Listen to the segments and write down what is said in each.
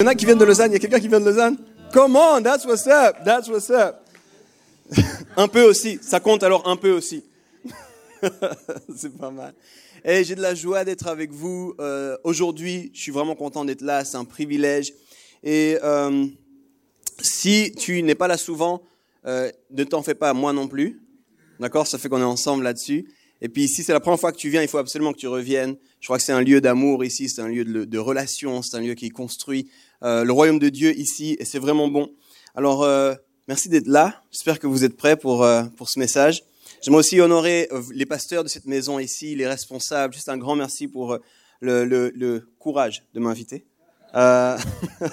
Il y en a qui viennent de Lausanne. Il y a quelqu'un qui vient de Lausanne Come on, that's what's up. That's what's up. un peu aussi. Ça compte alors un peu aussi. C'est pas mal. Et j'ai de la joie d'être avec vous euh, aujourd'hui. Je suis vraiment content d'être là. C'est un privilège. Et euh, si tu n'es pas là souvent, euh, ne t'en fais pas, moi non plus. D'accord? Ça fait qu'on est ensemble là-dessus. Et puis si c'est la première fois que tu viens, il faut absolument que tu reviennes. Je crois que c'est un lieu d'amour ici, c'est un lieu de, de relation, c'est un lieu qui construit euh, le royaume de Dieu ici, et c'est vraiment bon. Alors, euh, merci d'être là. J'espère que vous êtes prêts pour, euh, pour ce message. J'aimerais aussi honorer euh, les pasteurs de cette maison ici, les responsables. Juste un grand merci pour euh, le, le, le courage de m'inviter. Euh...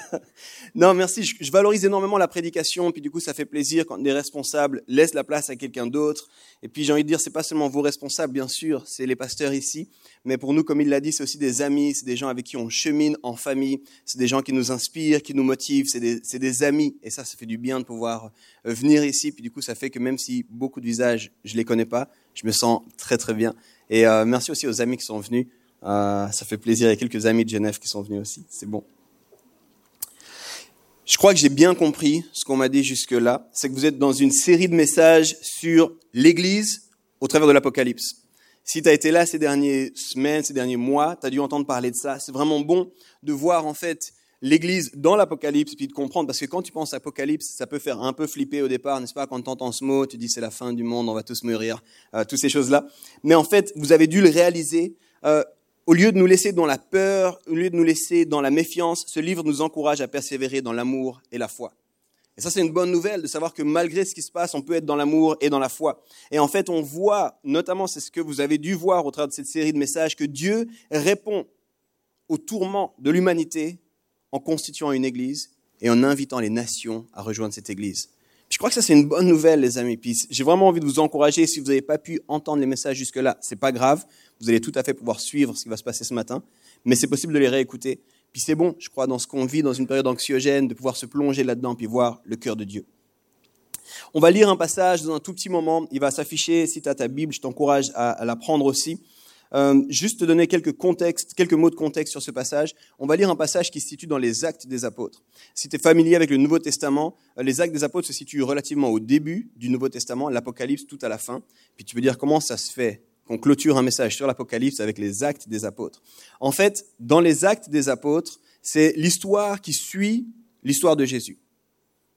non, merci. Je, je, valorise énormément la prédication, puis du coup, ça fait plaisir quand des responsables laissent la place à quelqu'un d'autre. Et puis, j'ai envie de dire, c'est pas seulement vos responsables, bien sûr, c'est les pasteurs ici, mais pour nous, comme il l'a dit, c'est aussi des amis, c'est des gens avec qui on chemine en famille, c'est des gens qui nous inspirent, qui nous motivent, c'est des, des, amis. Et ça, ça fait du bien de pouvoir euh, venir ici. Puis du coup, ça fait que même si beaucoup de visages, je les connais pas, je me sens très très bien. Et euh, merci aussi aux amis qui sont venus. Euh, ça fait plaisir. Il y a quelques amis de Genève qui sont venus aussi. C'est bon. Je crois que j'ai bien compris ce qu'on m'a dit jusque-là. C'est que vous êtes dans une série de messages sur l'Église au travers de l'Apocalypse. Si tu as été là ces dernières semaines, ces derniers mois, tu as dû entendre parler de ça. C'est vraiment bon de voir en fait l'Église dans l'Apocalypse puis de comprendre parce que quand tu penses Apocalypse, ça peut faire un peu flipper au départ, n'est-ce pas? Quand tu entends ce mot, tu dis c'est la fin du monde, on va tous mourir, euh, toutes ces choses-là. Mais en fait, vous avez dû le réaliser. Euh, au lieu de nous laisser dans la peur, au lieu de nous laisser dans la méfiance, ce livre nous encourage à persévérer dans l'amour et la foi. Et ça, c'est une bonne nouvelle de savoir que malgré ce qui se passe, on peut être dans l'amour et dans la foi. Et en fait, on voit, notamment, c'est ce que vous avez dû voir au travers de cette série de messages, que Dieu répond au tourment de l'humanité en constituant une église et en invitant les nations à rejoindre cette église. Je crois que ça, c'est une bonne nouvelle, les amis. Puis j'ai vraiment envie de vous encourager. Si vous n'avez pas pu entendre les messages jusque-là, c'est pas grave. Vous allez tout à fait pouvoir suivre ce qui va se passer ce matin. Mais c'est possible de les réécouter. Puis c'est bon, je crois, dans ce qu'on vit, dans une période anxiogène, de pouvoir se plonger là-dedans puis voir le cœur de Dieu. On va lire un passage dans un tout petit moment. Il va s'afficher. Si tu as ta Bible, je t'encourage à, la prendre aussi. Euh, juste te donner quelques contextes, quelques mots de contexte sur ce passage. On va lire un passage qui se situe dans les Actes des Apôtres. Si tu es familier avec le Nouveau Testament, euh, les Actes des Apôtres se situent relativement au début du Nouveau Testament, l'Apocalypse tout à la fin. Puis tu peux dire comment ça se fait qu'on clôture un message sur l'Apocalypse avec les Actes des Apôtres. En fait, dans les Actes des Apôtres, c'est l'histoire qui suit l'histoire de Jésus.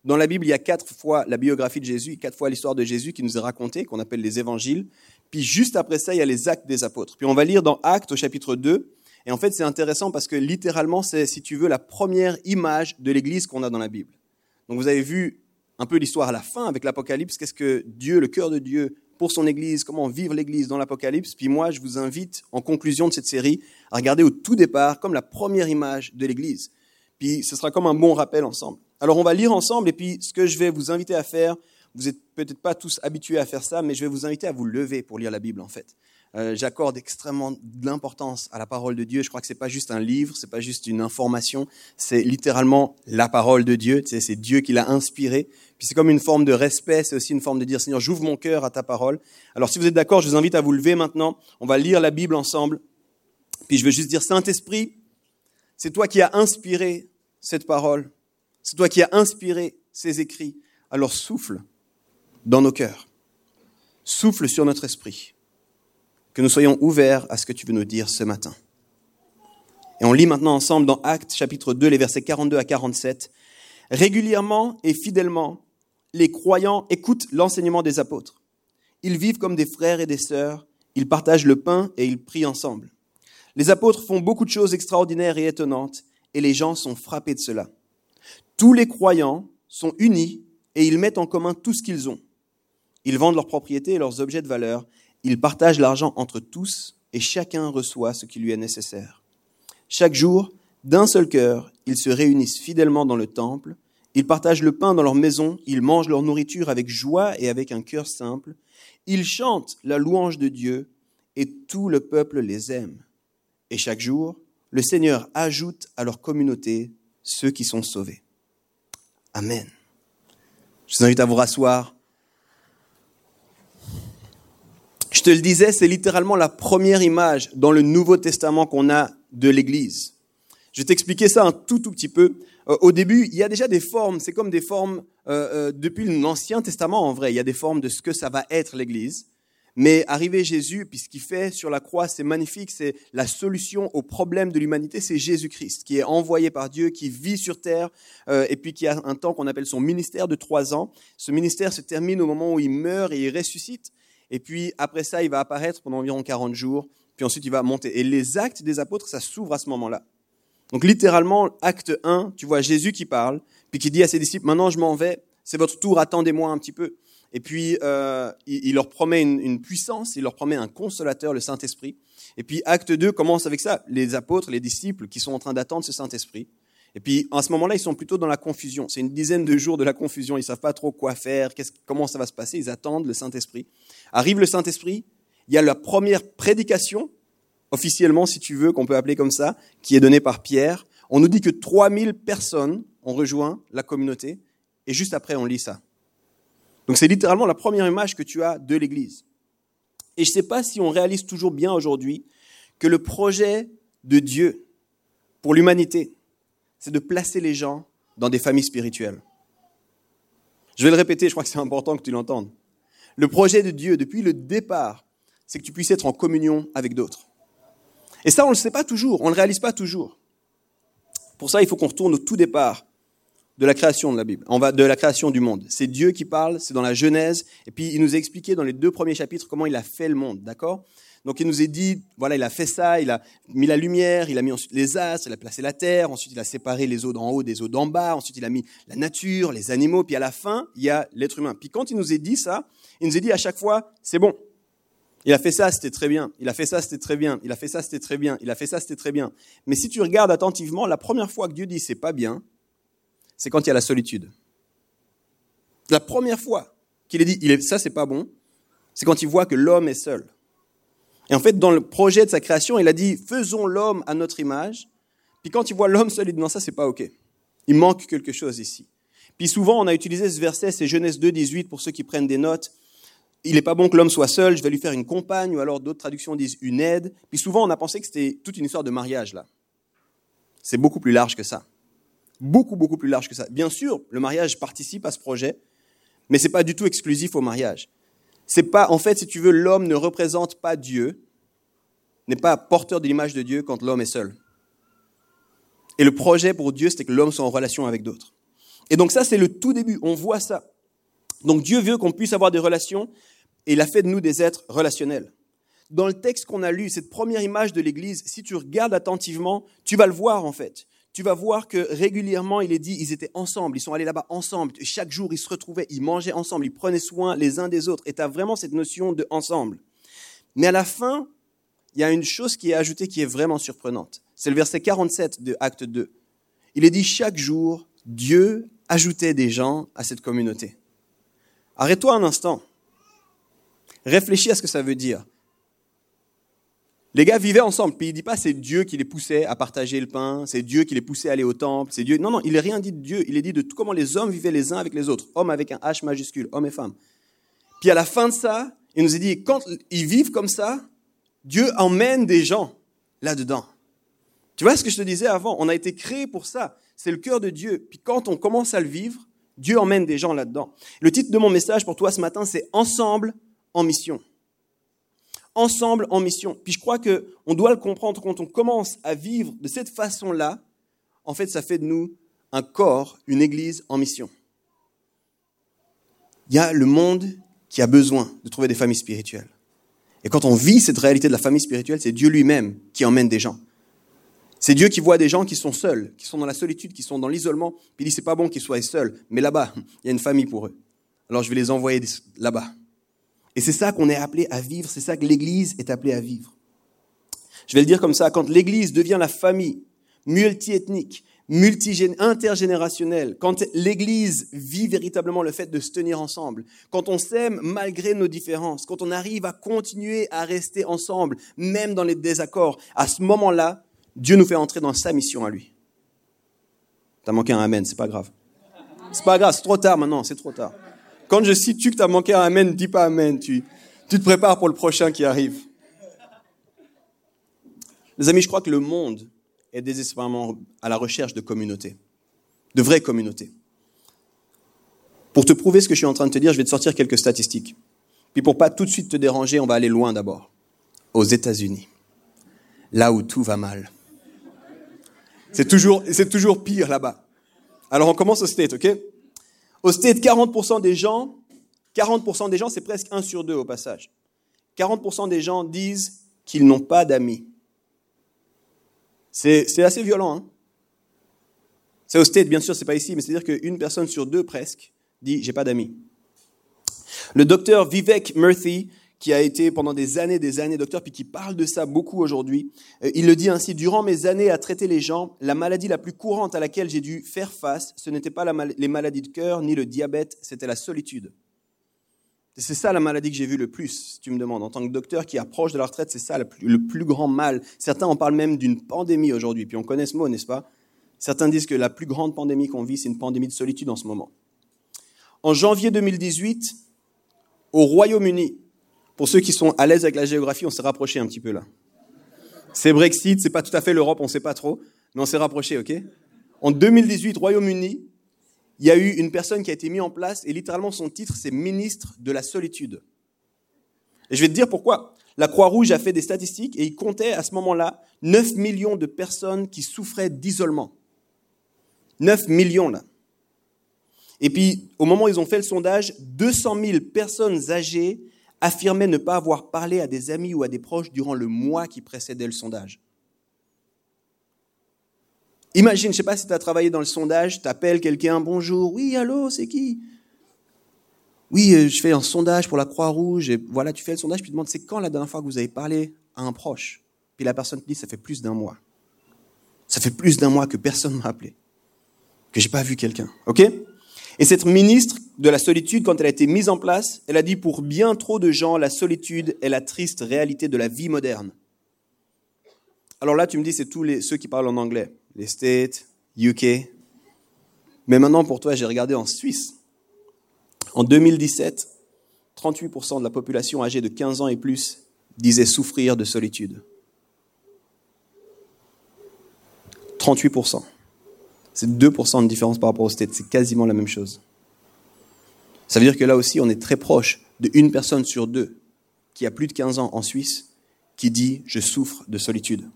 Dans la Bible, il y a quatre fois la biographie de Jésus, quatre fois l'histoire de Jésus qui nous est racontée, qu'on appelle les évangiles. Puis juste après ça, il y a les actes des apôtres. Puis on va lire dans Actes au chapitre 2. Et en fait, c'est intéressant parce que littéralement, c'est, si tu veux, la première image de l'Église qu'on a dans la Bible. Donc vous avez vu un peu l'histoire à la fin avec l'Apocalypse. Qu'est-ce que Dieu, le cœur de Dieu pour son Église, comment vivre l'Église dans l'Apocalypse. Puis moi, je vous invite, en conclusion de cette série, à regarder au tout départ comme la première image de l'Église. Puis ce sera comme un bon rappel ensemble. Alors on va lire ensemble et puis ce que je vais vous inviter à faire, vous n'êtes peut-être pas tous habitués à faire ça, mais je vais vous inviter à vous lever pour lire la Bible en fait. Euh, J'accorde extrêmement de l'importance à la parole de Dieu. Je crois que c'est pas juste un livre, c'est pas juste une information, c'est littéralement la parole de Dieu. C'est Dieu qui l'a inspiré. Puis c'est comme une forme de respect, c'est aussi une forme de dire Seigneur, j'ouvre mon cœur à ta parole. Alors si vous êtes d'accord, je vous invite à vous lever maintenant. On va lire la Bible ensemble. Puis je veux juste dire Saint Esprit, c'est toi qui as inspiré cette parole. C'est toi qui as inspiré ces écrits. Alors souffle dans nos cœurs. Souffle sur notre esprit. Que nous soyons ouverts à ce que tu veux nous dire ce matin. Et on lit maintenant ensemble dans Actes chapitre 2, les versets 42 à 47. Régulièrement et fidèlement, les croyants écoutent l'enseignement des apôtres. Ils vivent comme des frères et des sœurs, ils partagent le pain et ils prient ensemble. Les apôtres font beaucoup de choses extraordinaires et étonnantes, et les gens sont frappés de cela. Tous les croyants sont unis et ils mettent en commun tout ce qu'ils ont. Ils vendent leurs propriétés et leurs objets de valeur, ils partagent l'argent entre tous et chacun reçoit ce qui lui est nécessaire. Chaque jour, d'un seul cœur, ils se réunissent fidèlement dans le temple, ils partagent le pain dans leur maison, ils mangent leur nourriture avec joie et avec un cœur simple, ils chantent la louange de Dieu et tout le peuple les aime. Et chaque jour, le Seigneur ajoute à leur communauté ceux qui sont sauvés. Amen. Je vous invite à vous rasseoir. Je te le disais, c'est littéralement la première image dans le Nouveau Testament qu'on a de l'Église. Je vais t'expliquer ça un tout tout petit peu. Euh, au début, il y a déjà des formes, c'est comme des formes euh, euh, depuis l'Ancien Testament en vrai, il y a des formes de ce que ça va être l'Église. Mais arrivé Jésus, puis ce qu'il fait sur la croix, c'est magnifique, c'est la solution au problème de l'humanité, c'est Jésus-Christ, qui est envoyé par Dieu, qui vit sur terre, et puis qui a un temps qu'on appelle son ministère de trois ans. Ce ministère se termine au moment où il meurt et il ressuscite. Et puis après ça, il va apparaître pendant environ 40 jours, puis ensuite il va monter. Et les actes des apôtres, ça s'ouvre à ce moment-là. Donc littéralement, acte 1, tu vois Jésus qui parle, puis qui dit à ses disciples, maintenant je m'en vais, c'est votre tour, attendez-moi un petit peu. Et puis euh, il, leur promet une, puissance, il leur promet un consolateur, le Saint-Esprit. Et puis acte 2 commence avec ça, les apôtres, les disciples qui sont en train d'attendre ce Saint-Esprit. Et puis en ce moment-là, ils sont plutôt dans la confusion. C'est une dizaine de jours de la confusion, ils savent pas trop quoi faire, comment ça va se passer, ils attendent le Saint-Esprit. Arrive le Saint-Esprit, il y a la première prédication officiellement, si tu veux, qu'on peut appeler comme ça, qui est donné par Pierre. On nous dit que 3000 personnes ont rejoint la communauté, et juste après, on lit ça. Donc c'est littéralement la première image que tu as de l'Église. Et je ne sais pas si on réalise toujours bien aujourd'hui que le projet de Dieu pour l'humanité, c'est de placer les gens dans des familles spirituelles. Je vais le répéter, je crois que c'est important que tu l'entendes. Le projet de Dieu, depuis le départ, c'est que tu puisses être en communion avec d'autres. Et ça, on ne le sait pas toujours, on ne le réalise pas toujours. Pour ça, il faut qu'on retourne au tout départ de la création de la Bible, de la création du monde. C'est Dieu qui parle, c'est dans la Genèse, et puis il nous a expliqué dans les deux premiers chapitres comment il a fait le monde, d'accord? Donc il nous a dit, voilà, il a fait ça, il a mis la lumière, il a mis ensuite les astres, il a placé la terre, ensuite il a séparé les eaux d'en haut des eaux d'en bas, ensuite il a mis la nature, les animaux, puis à la fin, il y a l'être humain. Puis quand il nous a dit ça, il nous a dit à chaque fois, c'est bon, il a fait ça, c'était très bien. Il a fait ça, c'était très bien. Il a fait ça, c'était très bien. Il a fait ça, c'était très bien. Mais si tu regardes attentivement, la première fois que Dieu dit c'est pas bien, c'est quand il y a la solitude. La première fois qu'il est dit est, ça, c'est pas bon, c'est quand il voit que l'homme est seul. Et en fait, dans le projet de sa création, il a dit faisons l'homme à notre image. Puis quand il voit l'homme seul, il dit non, ça, c'est pas OK. Il manque quelque chose ici. Puis souvent, on a utilisé ce verset, c'est Genèse 2, 18, pour ceux qui prennent des notes il n'est pas bon que l'homme soit seul, je vais lui faire une compagne, ou alors d'autres traductions disent une aide. Puis souvent, on a pensé que c'était toute une histoire de mariage, là. C'est beaucoup plus large que ça. Beaucoup, beaucoup plus large que ça. Bien sûr, le mariage participe à ce projet, mais ce n'est pas du tout exclusif au mariage. C'est pas, en fait, si tu veux, l'homme ne représente pas Dieu, n'est pas porteur de l'image de Dieu quand l'homme est seul. Et le projet pour Dieu, c'était que l'homme soit en relation avec d'autres. Et donc ça, c'est le tout début. On voit ça. Donc Dieu veut qu'on puisse avoir des relations et il a fait de nous des êtres relationnels. Dans le texte qu'on a lu, cette première image de l'Église, si tu regardes attentivement, tu vas le voir en fait. Tu vas voir que régulièrement, il est dit, ils étaient ensemble, ils sont allés là-bas ensemble. Chaque jour, ils se retrouvaient, ils mangeaient ensemble, ils prenaient soin les uns des autres. Et tu as vraiment cette notion de ensemble. Mais à la fin, il y a une chose qui est ajoutée qui est vraiment surprenante. C'est le verset 47 de Acte 2. Il est dit, chaque jour, Dieu ajoutait des gens à cette communauté. Arrête-toi un instant. Réfléchis à ce que ça veut dire. Les gars vivaient ensemble, puis il dit pas c'est Dieu qui les poussait à partager le pain, c'est Dieu qui les poussait à aller au temple, c'est Dieu. Non, non, il n'est rien dit de Dieu, il est dit de tout comment les hommes vivaient les uns avec les autres, hommes avec un H majuscule, hommes et femmes. Puis à la fin de ça, il nous a dit, quand ils vivent comme ça, Dieu emmène des gens là-dedans. Tu vois ce que je te disais avant? On a été créé pour ça. C'est le cœur de Dieu. Puis quand on commence à le vivre, Dieu emmène des gens là-dedans. Le titre de mon message pour toi ce matin, c'est Ensemble en mission. Ensemble en mission. Puis je crois que on doit le comprendre quand on commence à vivre de cette façon-là. En fait, ça fait de nous un corps, une église en mission. Il y a le monde qui a besoin de trouver des familles spirituelles. Et quand on vit cette réalité de la famille spirituelle, c'est Dieu lui-même qui emmène des gens. C'est Dieu qui voit des gens qui sont seuls, qui sont dans la solitude, qui sont dans l'isolement, puis il dit c'est pas bon qu'ils soient seuls, mais là-bas, il y a une famille pour eux. Alors je vais les envoyer là-bas. Et c'est ça qu'on est appelé à vivre, c'est ça que l'Église est appelée à vivre. Je vais le dire comme ça, quand l'Église devient la famille multiethnique, multi intergénérationnelle, quand l'Église vit véritablement le fait de se tenir ensemble, quand on s'aime malgré nos différences, quand on arrive à continuer à rester ensemble, même dans les désaccords, à ce moment-là, Dieu nous fait entrer dans sa mission à lui. T'as manqué un amen, c'est pas grave. C'est pas grave, c'est trop tard maintenant, c'est trop tard. Quand je cite que t'as manqué un amen, dis pas amen, tu, tu te prépares pour le prochain qui arrive. Les amis, je crois que le monde est désespérément à la recherche de communauté. de vraies communautés. Pour te prouver ce que je suis en train de te dire, je vais te sortir quelques statistiques. Puis pour pas tout de suite te déranger, on va aller loin d'abord. Aux États-Unis, là où tout va mal. C'est toujours, c'est toujours pire là-bas. Alors on commence au State, ok? Au State, 40% des gens, 40% des gens, c'est presque 1 sur 2 au passage. 40% des gens disent qu'ils n'ont pas d'amis. C'est assez violent. Hein c'est au State, bien sûr, c'est pas ici, mais c'est-à-dire qu'une personne sur deux presque dit j'ai pas d'amis. Le docteur Vivek Murthy, qui a été pendant des années, des années docteur, puis qui parle de ça beaucoup aujourd'hui, euh, il le dit ainsi, durant mes années à traiter les gens, la maladie la plus courante à laquelle j'ai dû faire face, ce n'était pas les maladies de cœur ni le diabète, c'était la solitude. C'est ça la maladie que j'ai vue le plus, si tu me demandes. En tant que docteur qui approche de la retraite, c'est ça le plus grand mal. Certains en parlent même d'une pandémie aujourd'hui, puis on connaît ce mot, n'est-ce pas? Certains disent que la plus grande pandémie qu'on vit, c'est une pandémie de solitude en ce moment. En janvier 2018, au Royaume-Uni, pour ceux qui sont à l'aise avec la géographie, on s'est rapproché un petit peu là. C'est Brexit, c'est pas tout à fait l'Europe, on sait pas trop, mais on s'est rapproché, ok? En 2018, Royaume-Uni, il y a eu une personne qui a été mise en place et littéralement son titre, c'est ministre de la solitude. Et je vais te dire pourquoi. La Croix-Rouge a fait des statistiques et il comptait à ce moment-là 9 millions de personnes qui souffraient d'isolement. 9 millions là. Et puis, au moment où ils ont fait le sondage, 200 000 personnes âgées affirmaient ne pas avoir parlé à des amis ou à des proches durant le mois qui précédait le sondage. Imagine, je ne sais pas si tu as travaillé dans le sondage, tu appelles quelqu'un, bonjour, oui, allô, c'est qui? Oui, euh, je fais un sondage pour la Croix-Rouge, et voilà, tu fais le sondage, puis tu demandes, c'est quand la dernière fois que vous avez parlé à un proche? Puis la personne te dit, ça fait plus d'un mois. Ça fait plus d'un mois que personne ne m'a appelé, que j'ai pas vu quelqu'un, ok? Et cette ministre de la solitude, quand elle a été mise en place, elle a dit, pour bien trop de gens, la solitude est la triste réalité de la vie moderne. Alors là, tu me dis, c'est tous les, ceux qui parlent en anglais les States, UK. Mais maintenant, pour toi, j'ai regardé en Suisse. En 2017, 38% de la population âgée de 15 ans et plus disait souffrir de solitude. 38%. C'est 2% de différence par rapport aux States. C'est quasiment la même chose. Ça veut dire que là aussi, on est très proche de une personne sur deux qui a plus de 15 ans en Suisse qui dit je souffre de solitude.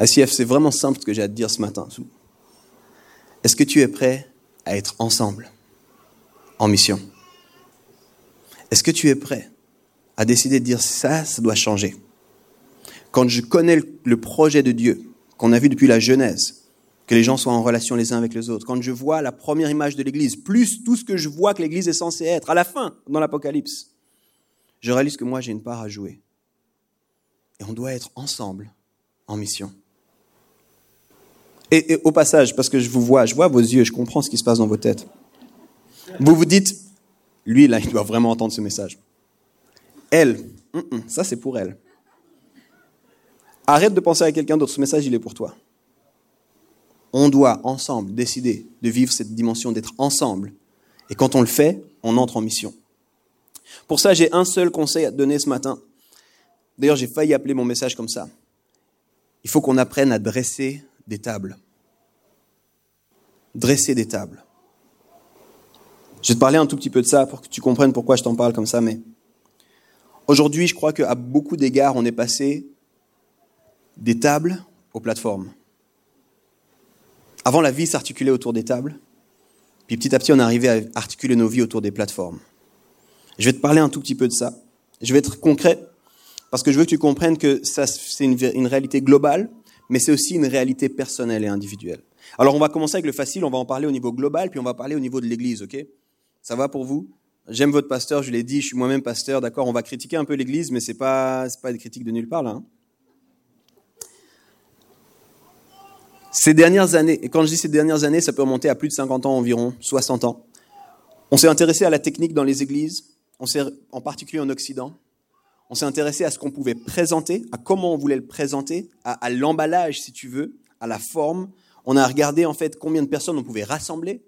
ICF, c'est vraiment simple ce que j'ai à te dire ce matin. Est-ce que tu es prêt à être ensemble en mission? Est-ce que tu es prêt à décider de dire ça, ça doit changer Quand je connais le projet de Dieu, qu'on a vu depuis la Genèse, que les gens soient en relation les uns avec les autres, quand je vois la première image de l'Église, plus tout ce que je vois que l'Église est censée être, à la fin, dans l'Apocalypse, je réalise que moi j'ai une part à jouer. Et on doit être ensemble en mission. Et, au passage, parce que je vous vois, je vois vos yeux, je comprends ce qui se passe dans vos têtes. Vous vous dites, lui, là, il doit vraiment entendre ce message. Elle, ça c'est pour elle. Arrête de penser à quelqu'un d'autre, ce message, il est pour toi. On doit ensemble décider de vivre cette dimension d'être ensemble. Et quand on le fait, on entre en mission. Pour ça, j'ai un seul conseil à te donner ce matin. D'ailleurs, j'ai failli appeler mon message comme ça. Il faut qu'on apprenne à dresser des tables. Dresser des tables. Je vais te parler un tout petit peu de ça pour que tu comprennes pourquoi je t'en parle comme ça, mais aujourd'hui, je crois qu'à beaucoup d'égards, on est passé des tables aux plateformes. Avant, la vie s'articulait autour des tables, puis petit à petit, on arrivé à articuler nos vies autour des plateformes. Je vais te parler un tout petit peu de ça. Je vais être concret, parce que je veux que tu comprennes que ça, c'est une, réalité globale, mais c'est aussi une réalité personnelle et individuelle. Alors on va commencer avec le facile, on va en parler au niveau global, puis on va parler au niveau de l'Église, ok? Ça va pour vous? J'aime votre pasteur, je l'ai dit, je suis moi-même pasteur, d'accord? On va critiquer un peu l'Église, mais ce n'est pas, pas des critiques de nulle part, là. Hein. Ces dernières années, et quand je dis ces dernières années, ça peut remonter à plus de 50 ans environ, 60 ans, on s'est intéressé à la technique dans les églises, on en particulier en Occident, on s'est intéressé à ce qu'on pouvait présenter, à comment on voulait le présenter, à, l'emballage, si tu veux, à la forme. On a regardé en fait combien de personnes on pouvait rassembler.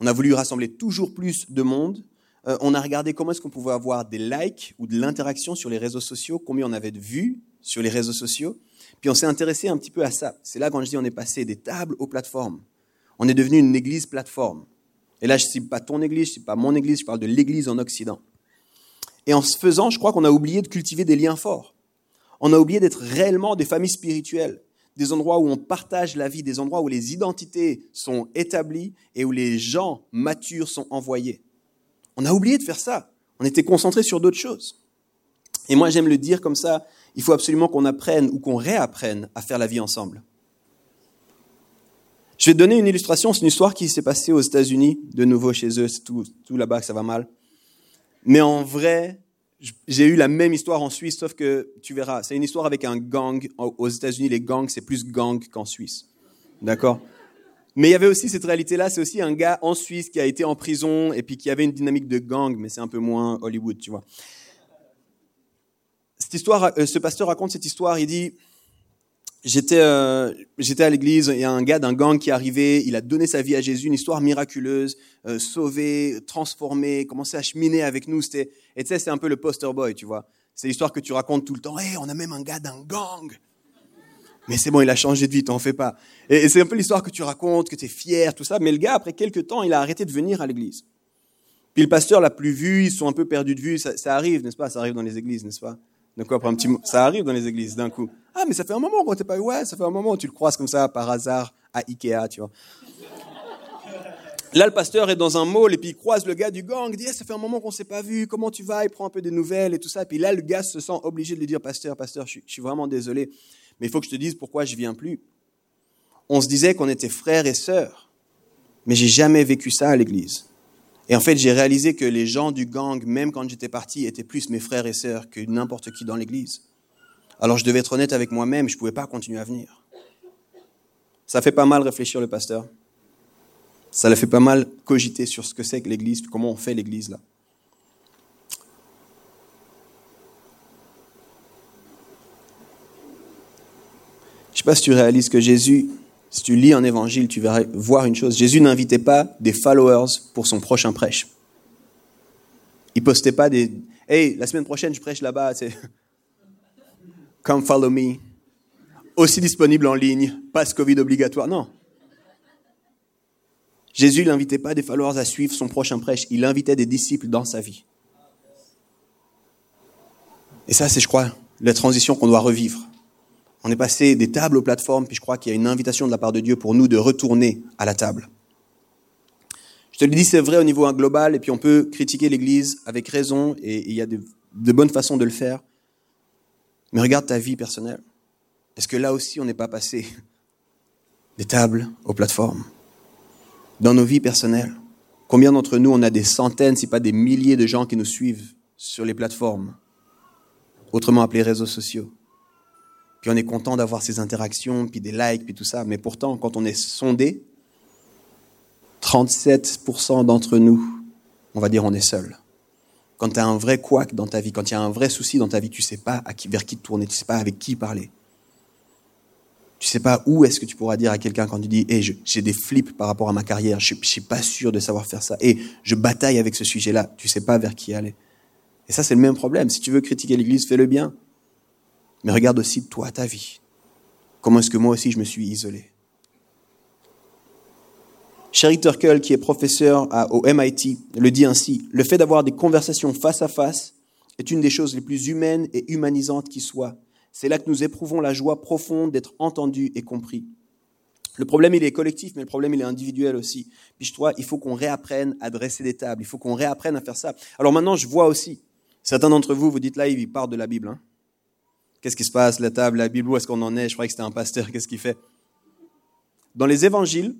On a voulu rassembler toujours plus de monde. Euh, on a regardé comment est-ce qu'on pouvait avoir des likes ou de l'interaction sur les réseaux sociaux, combien on avait de vues sur les réseaux sociaux. Puis on s'est intéressé un petit peu à ça. C'est là quand je dis on est passé des tables aux plateformes. On est devenu une église plateforme. Et là, je ne cite pas ton église, je ne cite pas mon église, je parle de l'église en Occident. Et en se faisant, je crois qu'on a oublié de cultiver des liens forts. On a oublié d'être réellement des familles spirituelles, des endroits où on partage la vie, des endroits où les identités sont établies et où les gens matures sont envoyés. On a oublié de faire ça. On était concentré sur d'autres choses. Et moi, j'aime le dire comme ça, il faut absolument qu'on apprenne ou qu'on réapprenne à faire la vie ensemble. Je vais te donner une illustration, c'est une histoire qui s'est passée aux États-Unis, de nouveau chez eux, c'est tout, tout là-bas que ça va mal. Mais en vrai, j'ai eu la même histoire en Suisse, sauf que tu verras, c'est une histoire avec un gang. Aux États-Unis, les gangs, c'est plus gang qu'en Suisse. D'accord? Mais il y avait aussi cette réalité-là, c'est aussi un gars en Suisse qui a été en prison et puis qui avait une dynamique de gang, mais c'est un peu moins Hollywood, tu vois. Cette histoire, euh, ce pasteur raconte cette histoire, il dit, J'étais euh, à l'église, il y a un gars d'un gang qui est arrivé, il a donné sa vie à Jésus, une histoire miraculeuse, euh, sauvé, transformé, commencé à cheminer avec nous. Et tu sais c'est un peu le poster boy, tu vois. C'est l'histoire que tu racontes tout le temps. Hey, on a même un gars d'un gang. Mais c'est bon, il a changé de vie, t'en fais pas. Et, c'est un peu l'histoire que tu racontes, que tu es fier, tout ça. Mais le gars, après quelques temps, il a arrêté de venir à l'église. Puis le pasteur l'a plus vu, ils sont un peu perdus de vue. Ça arrive, n'est-ce pas? Ça arrive dans les églises, n'est-ce pas? Donc après un petit, ça arrive dans les églises d'un coup. Ah, mais ça fait un moment qu'on t'est pas Ouais, ça fait un moment. Tu le croises comme ça par hasard à Ikea, tu vois. Là, le pasteur est dans un mall et puis il croise le gars du gang. Il dit, eh, ça fait un moment qu'on s'est pas vu. Comment tu vas? Il prend un peu des nouvelles et tout ça. Puis là, le gars se sent obligé de lui dire, pasteur, pasteur, je suis, vraiment désolé, mais il faut que je te dise pourquoi je viens plus. On se disait qu'on était frères et sœurs, mais j'ai jamais vécu ça à l'église. Et en fait, j'ai réalisé que les gens du gang, même quand j'étais parti, étaient plus mes frères et sœurs que n'importe qui dans l'église. Alors je devais être honnête avec moi-même, je ne pouvais pas continuer à venir. Ça fait pas mal réfléchir le pasteur. Ça le fait pas mal cogiter sur ce que c'est que l'Église, comment on fait l'Église là. Je ne sais pas si tu réalises que Jésus, si tu lis un évangile, tu vas voir une chose. Jésus n'invitait pas des followers pour son prochain prêche. Il postait pas des Hey, la semaine prochaine, je prêche là-bas. Come follow me. Aussi disponible en ligne, passe Covid obligatoire. Non. Jésus n'invitait pas des followers à suivre son prochain prêche, il invitait des disciples dans sa vie. Et ça, c'est, je crois, la transition qu'on doit revivre. On est passé des tables aux plateformes, puis je crois qu'il y a une invitation de la part de Dieu pour nous de retourner à la table. Je te le dis, c'est vrai au niveau global, et puis on peut critiquer l'Église avec raison, et il y a de, bonnes façons de le faire. Mais regarde ta vie personnelle. Est-ce que là aussi, on n'est pas passé des tables aux plateformes? Dans nos vies personnelles, combien d'entre nous, on a des centaines, si pas des milliers de gens qui nous suivent sur les plateformes, autrement appelées réseaux sociaux? Puis on est content d'avoir ces interactions, puis des likes, puis tout ça. Mais pourtant, quand on est sondé, 37% d'entre nous, on va dire on est seul quand tu as un vrai couac dans ta vie, quand il y a un vrai souci dans ta vie, tu sais pas à qui, vers qui te tourner, tu sais pas avec qui parler. Tu sais pas où est-ce que tu pourras dire à quelqu'un quand tu dis hey, j'ai des flips par rapport à ma carrière, je ne suis pas sûr de savoir faire ça, et je bataille avec ce sujet-là, tu sais pas vers qui aller. Et ça, c'est le même problème. Si tu veux critiquer l'Église, fais-le bien. Mais regarde aussi toi, ta vie. Comment est-ce que moi aussi je me suis isolé? Sherry Turkle, qui est professeur au MIT, le dit ainsi, le fait d'avoir des conversations face à face est une des choses les plus humaines et humanisantes qui soient. C'est là que nous éprouvons la joie profonde d'être entendus et compris. Le problème, il est collectif, mais le problème, il est individuel aussi. Puis je il faut qu'on réapprenne à dresser des tables, il faut qu'on réapprenne à faire ça. Alors maintenant, je vois aussi, certains d'entre vous, vous dites là, il part de la Bible. Hein. Qu'est-ce qui se passe, la table, la Bible, où est-ce qu'on en est? Je croyais que c'était un pasteur, qu'est-ce qu'il fait? Dans les évangiles,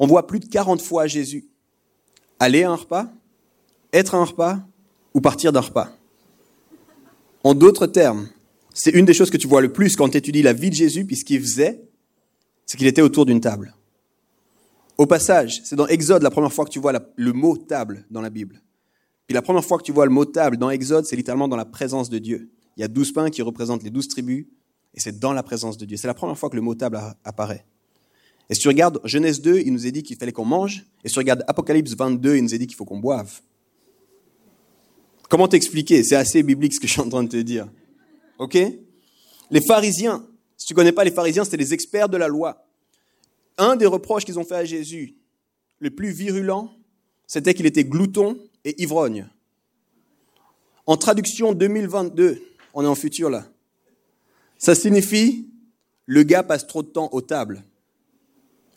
on voit plus de 40 fois Jésus aller à un repas, être à un repas ou partir d'un repas. En d'autres termes, c'est une des choses que tu vois le plus quand tu étudies la vie de Jésus, puis ce qu'il faisait, c'est qu'il était autour d'une table. Au passage, c'est dans Exode la première fois que tu vois le mot table dans la Bible. Puis la première fois que tu vois le mot table dans Exode, c'est littéralement dans la présence de Dieu. Il y a douze pains qui représentent les douze tribus, et c'est dans la présence de Dieu. C'est la première fois que le mot table apparaît. Et si tu regardes Genèse 2, il nous est dit qu'il fallait qu'on mange. Et si tu regardes Apocalypse 22, il nous est dit qu'il faut qu'on boive. Comment t'expliquer? C'est assez biblique ce que je suis en train de te dire. OK? Les pharisiens, si tu connais pas les pharisiens, c'était les experts de la loi. Un des reproches qu'ils ont fait à Jésus, le plus virulent, c'était qu'il était glouton et ivrogne. En traduction 2022, on est en futur là. Ça signifie le gars passe trop de temps aux tables.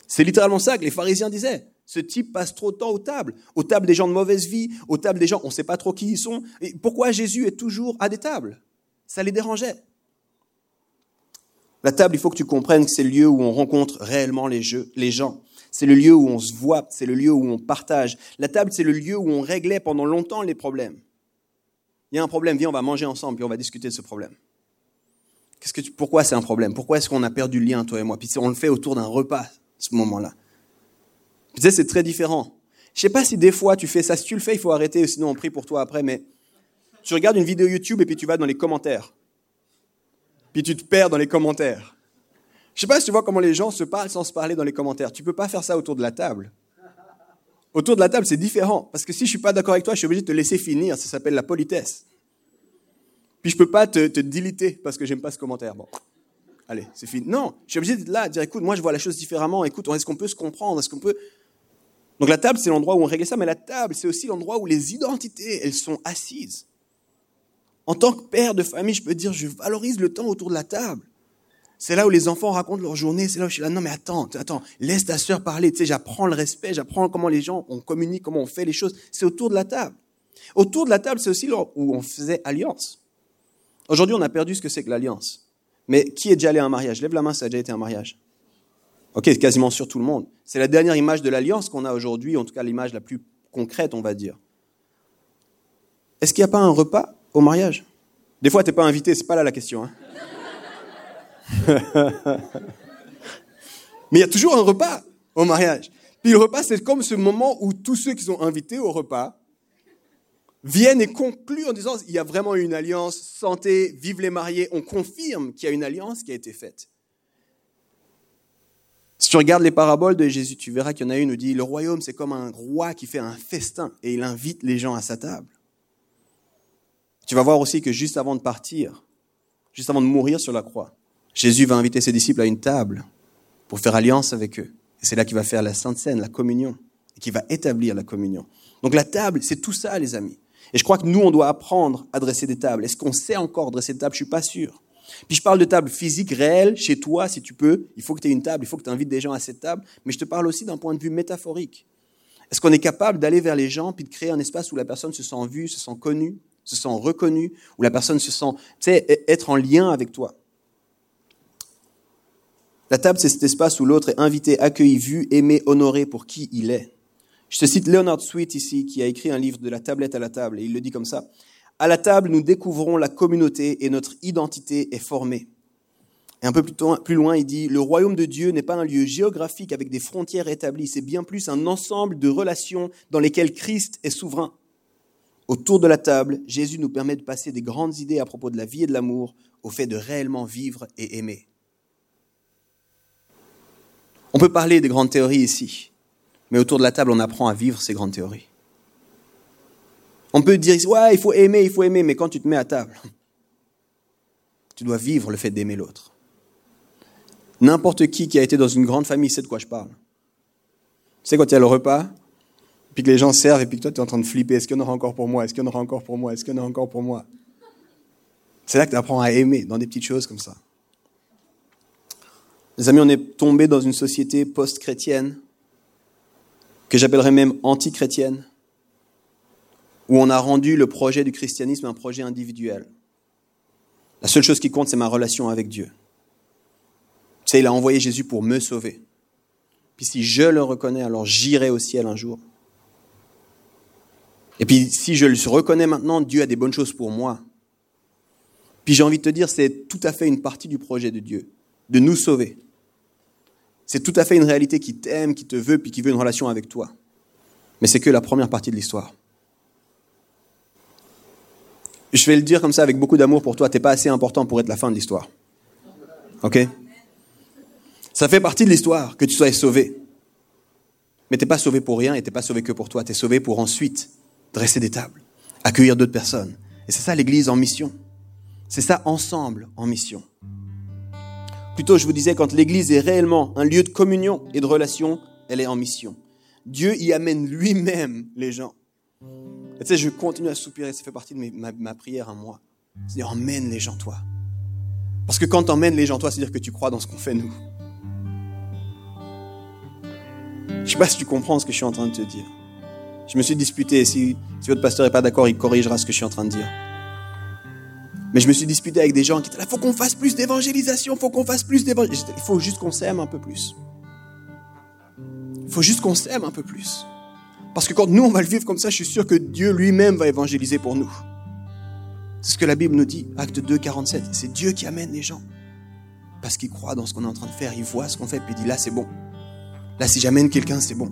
C'est littéralement ça que les pharisiens disaient. Ce type passe trop de temps aux tables, aux tables des gens de mauvaise vie, aux tables des gens, on ne sait pas trop qui ils sont. Et pourquoi Jésus est toujours à des tables? Ça les dérangeait. La table, il faut que tu comprennes que c'est le lieu où on rencontre réellement les, les gens. C'est le lieu où on se voit, c'est le lieu où on partage. La table, c'est le lieu où on réglait pendant longtemps les problèmes. Il y a un problème, viens, on va manger ensemble, puis on va discuter de ce problème. Qu'est-ce que tu, pourquoi c'est un problème? Pourquoi est-ce qu'on a perdu le lien, toi et moi? Puis on le fait autour d'un repas, ce moment-là. Tu sais, c'est très différent. Je sais pas si des fois tu fais ça. Si tu le fais, il faut arrêter, sinon on prie pour toi après. Mais tu regardes une vidéo YouTube et puis tu vas dans les commentaires. Puis tu te perds dans les commentaires. Je sais pas si tu vois comment les gens se parlent sans se parler dans les commentaires. Tu peux pas faire ça autour de la table. Autour de la table, c'est différent. Parce que si je suis pas d'accord avec toi, je suis obligé de te laisser finir. Ça s'appelle la politesse. Puis je peux pas te, te diliter parce que j'aime pas ce commentaire. Bon, allez, c'est fini. Non, je suis obligé d'être là, de dire, écoute, moi je vois la chose différemment. Écoute, est-ce qu'on peut se comprendre? Est-ce qu'on peut donc la table, c'est l'endroit où on règle ça, mais la table, c'est aussi l'endroit où les identités, elles sont assises. En tant que père de famille, je peux dire, je valorise le temps autour de la table. C'est là où les enfants racontent leur journée, c'est là où je suis là, non mais attends, attends, laisse ta sœur parler, tu sais, j'apprends le respect, j'apprends comment les gens, on communique, comment on fait les choses. C'est autour de la table. Autour de la table, c'est aussi là où on faisait alliance. Aujourd'hui, on a perdu ce que c'est que l'alliance. Mais qui est déjà allé à un mariage? Lève la main, ça a déjà été un mariage. Ok, quasiment sur tout le monde. C'est la dernière image de l'alliance qu'on a aujourd'hui, en tout cas l'image la plus concrète, on va dire. Est-ce qu'il n'y a pas un repas au mariage? Des fois, tu n'es pas invité, c'est pas là la question. Hein. Mais il y a toujours un repas au mariage. Puis le repas, c'est comme ce moment où tous ceux qui sont invités au repas viennent et concluent en disant il y a vraiment une alliance, santé, vive les mariés. On confirme qu'il y a une alliance qui a été faite. Si tu regardes les paraboles de Jésus, tu verras qu'il y en a une où dit, le royaume, c'est comme un roi qui fait un festin et il invite les gens à sa table. Tu vas voir aussi que juste avant de partir, juste avant de mourir sur la croix, Jésus va inviter ses disciples à une table pour faire alliance avec eux. Et c'est là qu'il va faire la Sainte Seine, la communion, et qu'il va établir la communion. Donc la table, c'est tout ça, les amis. Et je crois que nous, on doit apprendre à dresser des tables. Est-ce qu'on sait encore dresser des tables? Je suis pas sûr. Puis je parle de table physique réelle, chez toi, si tu peux. Il faut que tu aies une table, il faut que tu invites des gens à cette table. Mais je te parle aussi d'un point de vue métaphorique. Est-ce qu'on est capable d'aller vers les gens puis de créer un espace où la personne se sent vue, se sent connue, se sent reconnue, où la personne se sent, tu sais, e-, être en lien avec toi? La table, c'est cet espace où l'autre est invité, accueilli, vu, aimé, honoré pour qui il est. Je te cite Leonard Sweet ici, qui a écrit un livre de la tablette à la table, et il le dit comme ça. À la table, nous découvrons la communauté et notre identité est formée. Et un peu plus loin, il dit, le royaume de Dieu n'est pas un lieu géographique avec des frontières établies, c'est bien plus un ensemble de relations dans lesquelles Christ est souverain. Autour de la table, Jésus nous permet de passer des grandes idées à propos de la vie et de l'amour au fait de réellement vivre et aimer. On peut parler des grandes théories ici, mais autour de la table, on apprend à vivre ces grandes théories. On peut dire, ouais, il faut aimer, il faut aimer, mais quand tu te mets à table, tu dois vivre le fait d'aimer l'autre. N'importe qui qui a été dans une grande famille sait de quoi je parle. Tu sais, quand il y a le repas, puis que les gens servent, et puis que toi, tu es en train de flipper, est-ce qu'il y en aura encore pour moi Est-ce qu'il y en aura encore pour moi Est-ce qu'il y en aura encore pour moi? C'est là que tu apprends à aimer, dans des petites choses comme ça. Les amis, on est tombé dans une société post-chrétienne, que j'appellerais même anti-chrétienne, où on a rendu le projet du christianisme un projet individuel. La seule chose qui compte, c'est ma relation avec Dieu. Tu sais, il a envoyé Jésus pour me sauver. Puis si je le reconnais, alors j'irai au ciel un jour. Et puis si je le reconnais maintenant, Dieu a des bonnes choses pour moi. Puis j'ai envie de te dire, c'est tout à fait une partie du projet de Dieu, de nous sauver. C'est tout à fait une réalité qui t'aime, qui te veut, puis qui veut une relation avec toi. Mais c'est que la première partie de l'histoire. Je vais le dire comme ça avec beaucoup d'amour pour toi, t'es pas assez important pour être la fin de l'histoire. Ok? Ça fait partie de l'histoire que tu sois sauvé. Mais t'es pas sauvé pour rien et t'es pas sauvé que pour toi. Tu es sauvé pour ensuite dresser des tables, accueillir d'autres personnes. Et c'est ça l'Église en mission. C'est ça ensemble en mission. Plutôt, je vous disais, quand l'Église est réellement un lieu de communion et de relation, elle est en mission. Dieu y amène lui-même les gens. Et tu sais, je continue à soupirer, ça fait partie de ma, prière à moi. C'est-à-dire, emmène les gens, toi. Parce que quand tu emmènes les gens, toi, c'est-à-dire que tu crois dans ce qu'on fait, nous. Je sais pas si tu comprends ce que je suis en train de te dire. Je me suis disputé, si, si votre pasteur n'est pas d'accord, il corrigera ce que je suis en train de dire. Mais je me suis disputé avec des gens qui étaient là, faut qu'on fasse plus d'évangélisation, faut qu'on fasse plus d'évangélisation. Il faut juste qu'on s'aime un peu plus. Il faut juste qu'on s'aime un peu plus. Parce que quand nous, on va le vivre comme ça, je suis sûr que Dieu lui-même va évangéliser pour nous. C'est ce que la Bible nous dit, acte 2, 47. C'est Dieu qui amène les gens. Parce qu'il croit dans ce qu'on est en train de faire, il voit ce qu'on fait, puis il dit là, c'est bon. Là, si j'amène quelqu'un, c'est bon.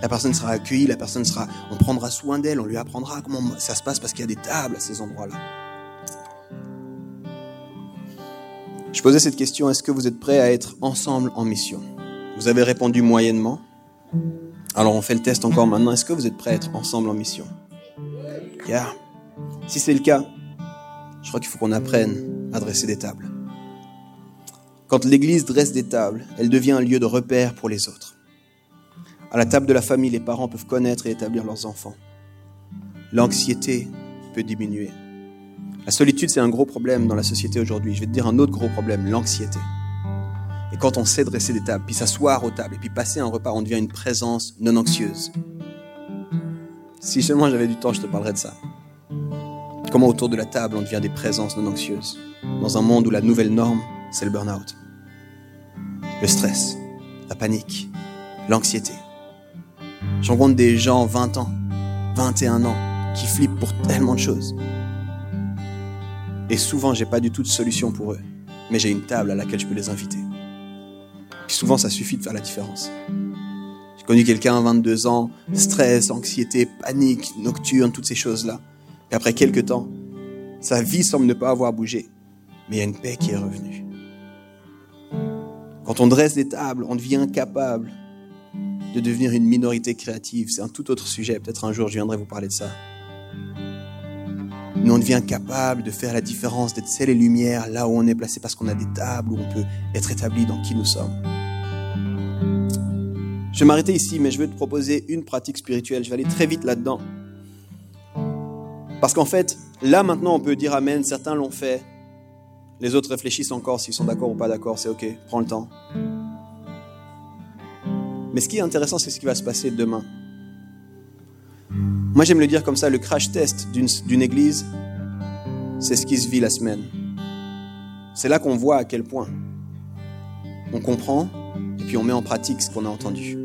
La personne sera accueillie, la personne sera, on prendra soin d'elle, on lui apprendra comment ça se passe parce qu'il y a des tables à ces endroits-là. Je posais cette question, est-ce que vous êtes prêts à être ensemble en mission? Vous avez répondu moyennement. Alors on fait le test encore maintenant. Est-ce que vous êtes prêts à être ensemble en mission? Yeah. Si c'est le cas, je crois qu'il faut qu'on apprenne à dresser des tables. Quand l'Église dresse des tables, elle devient un lieu de repère pour les autres. À la table de la famille, les parents peuvent connaître et établir leurs enfants. L'anxiété peut diminuer. La solitude, c'est un gros problème dans la société aujourd'hui. Je vais te dire un autre gros problème, l'anxiété. Et quand on sait dresser des tables, puis s'asseoir aux tables, et puis passer un repas, on devient une présence non anxieuse. Si seulement j'avais du temps, je te parlerais de ça. Comment autour de la table, on devient des présences non anxieuses. Dans un monde où la nouvelle norme, c'est le burn-out. Le stress, la panique, l'anxiété. Je rencontre des gens 20 ans, 21 ans, qui flippent pour tellement de choses. Et souvent, j'ai pas du tout de solution pour eux. Mais j'ai une table à laquelle je peux les inviter. Et souvent, ça suffit de faire la différence. J'ai connu quelqu'un à 22 ans, stress, anxiété, panique, nocturne, toutes ces choses-là. Et après quelques temps, sa vie semble ne pas avoir bougé. Mais il y a une paix qui est revenue. Quand on dresse des tables, on devient capable de devenir une minorité créative. C'est un tout autre sujet. Peut-être un jour, je viendrai vous parler de ça. On devient capable de faire la différence, d'être celle et lumière là où on est placé parce qu'on a des tables où on peut être établi dans qui nous sommes. Je vais m'arrêter ici, mais je vais te proposer une pratique spirituelle. Je vais aller très vite là-dedans. Parce qu'en fait, là maintenant, on peut dire Amen. Certains l'ont fait. Les autres réfléchissent encore s'ils sont d'accord ou pas d'accord. C'est OK. Prends le temps. Mais ce qui est intéressant, c'est ce qui va se passer demain. Moi, j'aime le dire comme ça, le crash test d'une église, c'est ce qui se vit la semaine. C'est là qu'on voit à quel point on comprend et puis on met en pratique ce qu'on a entendu.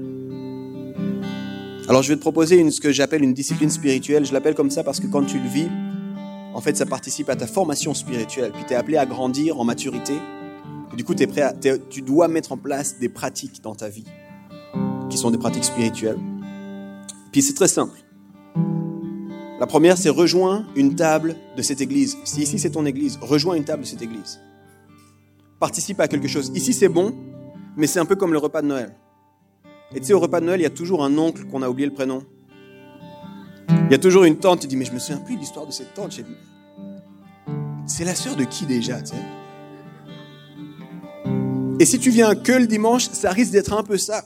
Alors je vais te proposer une, ce que j'appelle une discipline spirituelle. Je l'appelle comme ça parce que quand tu le vis, en fait, ça participe à ta formation spirituelle. Puis tu es appelé à grandir en maturité. du coup, es prêt tu dois mettre en place des pratiques dans ta vie qui sont des pratiques spirituelles. Puis c'est très simple. La première, c'est rejoins une table de cette église. Si ici c'est ton église, rejoins une table de cette église. Participe à quelque chose. Ici c'est bon, mais c'est un peu comme le repas de Noël. Et tu sais, au repas de Noël, il y a toujours un oncle qu'on a oublié le prénom. Il y a toujours une tante, tu dis, mais je me souviens plus de l'histoire de cette tante. C'est la sœur de qui déjà, tu sais? Et si tu viens que le dimanche, ça risque d'être un peu ça.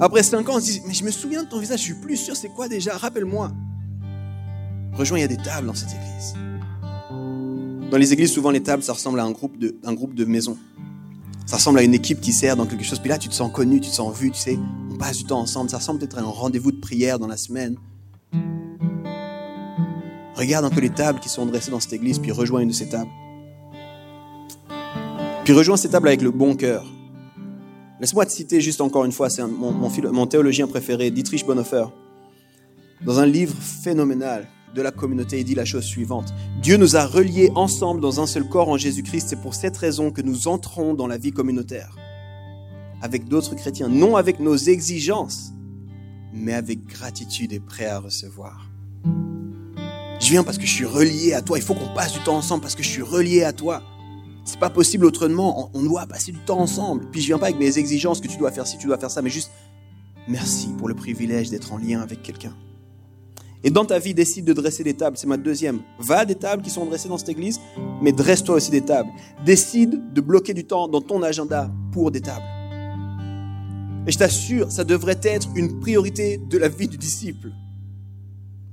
Après cinq ans, on se dit, mais je me souviens de ton visage, je suis plus sûr, c'est quoi déjà? Rappelle-moi. Rejoins, il y a des tables dans cette église. Dans les églises, souvent, les tables, ça ressemble à un groupe de, un groupe de maisons. Ça ressemble à une équipe qui sert dans quelque chose. Puis là, tu te sens connu, tu te sens vu, tu sais, on passe du temps ensemble. Ça ressemble peut-être à un rendez-vous de prière dans la semaine. Regarde un peu les tables qui sont dressées dans cette église, puis rejoins une de ces tables. Puis rejoins ces tables avec le bon cœur. Laisse-moi te citer juste encore une fois, c'est mon, mon, mon, théologien préféré, Dietrich Bonhoeffer. Dans un livre phénoménal, de la communauté, il dit la chose suivante. Dieu nous a reliés ensemble dans un seul corps en Jésus-Christ. C'est pour cette raison que nous entrons dans la vie communautaire avec d'autres chrétiens, non avec nos exigences, mais avec gratitude et prêt à recevoir. Je viens parce que je suis relié à toi. Il faut qu'on passe du temps ensemble parce que je suis relié à toi. C'est pas possible autrement. On doit passer du temps ensemble. Puis je viens pas avec mes exigences que tu dois faire ci, tu dois faire ça, mais juste merci pour le privilège d'être en lien avec quelqu'un. Et dans ta vie, décide de dresser des tables. C'est ma deuxième. Va à des tables qui sont dressées dans cette église, mais dresse-toi aussi des tables. Décide de bloquer du temps dans ton agenda pour des tables. Et je t'assure, ça devrait être une priorité de la vie du disciple.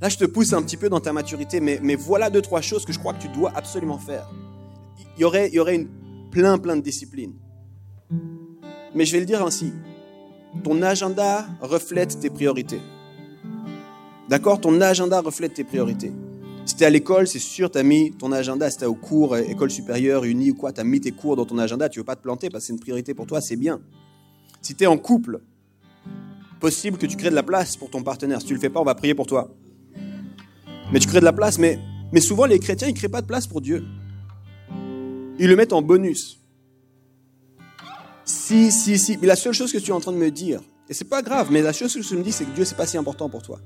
Là, je te pousse un petit peu dans ta maturité, mais, mais voilà deux, trois choses que je crois que tu dois absolument faire. Il y aurait, il y aurait une, plein, plein de disciplines. Mais je vais le dire ainsi. Ton agenda reflète tes priorités. D'accord Ton agenda reflète tes priorités. Si tu es à l'école, c'est sûr, tu as mis ton agenda. Si tu es au cours, euh, école supérieure, unie ou quoi, tu as mis tes cours dans ton agenda. Tu veux pas te planter parce que c'est une priorité pour toi, c'est bien. Si tu es en couple, possible que tu crées de la place pour ton partenaire. Si tu le fais pas, on va prier pour toi. Mais tu crées de la place, mais, souvent les chrétiens, ils créent pas de place pour Dieu. Ils le mettent en bonus. Si, si, si. Mais la seule chose que tu es en train de me dire, et c'est pas grave, mais la chose que tu me dis, c'est que Dieu, c'est pas si important pour toi.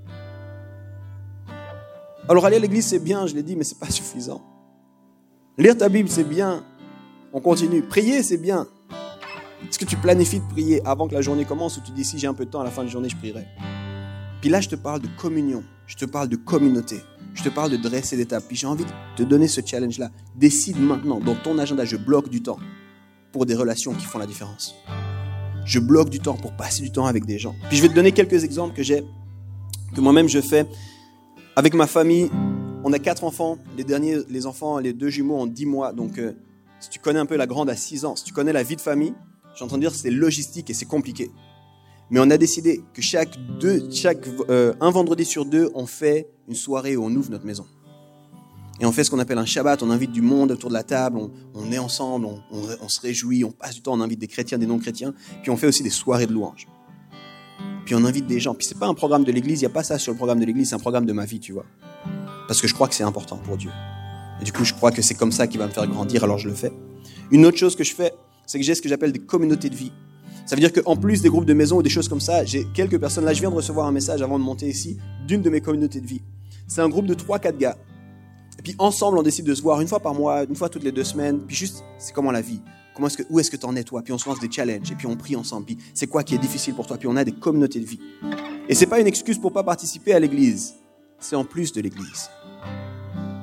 Alors aller à l'église, c'est bien, je l'ai dit, mais c'est pas suffisant. Lire ta Bible, c'est bien. On continue. Prier, c'est bien. Est-ce que tu planifies de prier avant que la journée commence ou tu dis si j'ai un peu de temps à la fin de journée, je prierai? Puis là, je te parle de communion, je te parle de communauté, je te parle de dresser des. Puis j'ai envie de te donner ce challenge-là. Décide maintenant, dans ton agenda, je bloque du temps pour des relations qui font la différence. Je bloque du temps pour passer du temps avec des gens. Puis je vais te donner quelques exemples que j'ai, que moi-même je fais. Avec ma famille, on a quatre enfants. Les derniers, les enfants, les deux jumeaux ont dix mois. Donc, euh, si tu connais un peu la grande à six ans, si tu connais la vie de famille, j'ai entendu dire c'est logistique et c'est compliqué. Mais on a décidé que chaque deux, chaque euh, un vendredi sur deux, on fait une soirée où on ouvre notre maison. Et on fait ce qu'on appelle un Shabbat, on invite du monde autour de la table, on, est ensemble, on, on, se réjouit, on passe du temps, on invite des chrétiens, des non-chrétiens, puis on fait aussi des soirées de louanges puis on invite des gens. Puis c'est pas un programme de l'église, il n'y a pas ça sur le programme de l'église, c'est un programme de ma vie, tu vois. Parce que je crois que c'est important pour Dieu. Et du coup, je crois que c'est comme ça qu'il va me faire grandir, alors je le fais. Une autre chose que je fais, c'est que j'ai ce que j'appelle des communautés de vie. Ça veut dire qu'en plus des groupes de maison ou des choses comme ça, j'ai quelques personnes. Là, je viens de recevoir un message avant de monter ici d'une de mes communautés de vie. C'est un groupe de 3-4 gars. Et puis ensemble, on décide de se voir une fois par mois, une fois toutes les deux semaines. Puis juste, c'est comment la vie. Comment est-ce que, où est-ce que tu en es toi? Puis on se lance des challenges et puis on prie ensemble. Puis c'est quoi qui est difficile pour toi? Puis on a des communautés de vie. Et c'est pas une excuse pour pas participer à l'église. C'est en plus de l'église.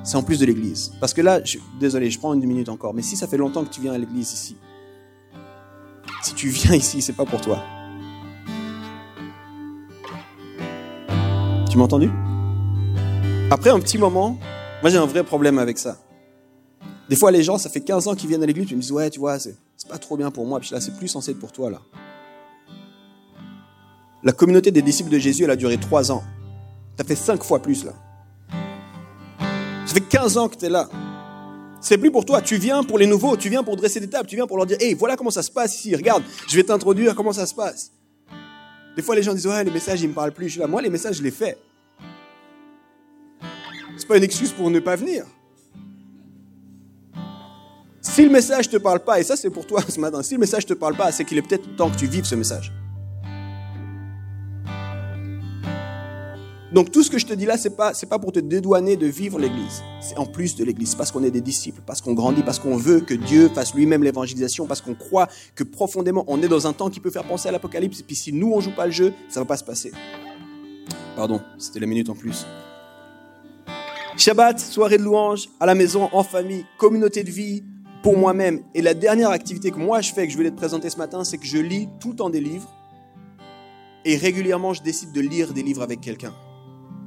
C'est en plus de l'église. Parce que là, désolé, je prends une minute encore. Mais si ça fait longtemps que tu viens à l'église ici, si tu viens ici, c'est pas pour toi. Tu m'as entendu? Après un petit moment, moi j'ai un vrai problème avec ça. Des fois, les gens, ça fait 15 ans qu'ils viennent à l'église, ils me disent, ouais, tu vois, c'est pas trop bien pour moi. Puis là, c'est plus censé être pour toi, là. La communauté des disciples de Jésus, elle a duré 3 ans. Ça fait 5 fois plus, là. Ça fait 15 ans que tu es là. C'est plus pour toi. Tu viens pour les nouveaux, tu viens pour dresser des tables, tu viens pour leur dire, hey, voilà comment ça se passe ici. Regarde, je vais t'introduire comment ça se passe. Des fois, les gens disent, ouais, les messages, ils me parlent plus. Je suis là, moi, les messages, je les fais. C'est pas une excuse pour ne pas venir. Si le message ne te parle pas, et ça c'est pour toi ce matin, si le message ne te parle pas, c'est qu'il est peut-être temps que tu vives ce message. Donc tout ce que je te dis là, c'est pas pas pour te dédouaner de vivre l'Église. C'est en plus de l'Église, parce qu'on est des disciples, parce qu'on grandit, parce qu'on veut que Dieu fasse lui-même l'évangélisation, parce qu'on croit que profondément on est dans un temps qui peut faire penser à l'Apocalypse. Et puis si nous on joue pas le jeu, ça va pas se passer. Pardon, c'était la minute en plus. Shabbat, soirée de louange, à la maison, en famille, communauté de vie, pour moi-même. Et la dernière activité que moi je fais, que je voulais te présenter ce matin, c'est que je lis tout le temps des livres. Et régulièrement, je décide de lire des livres avec quelqu'un.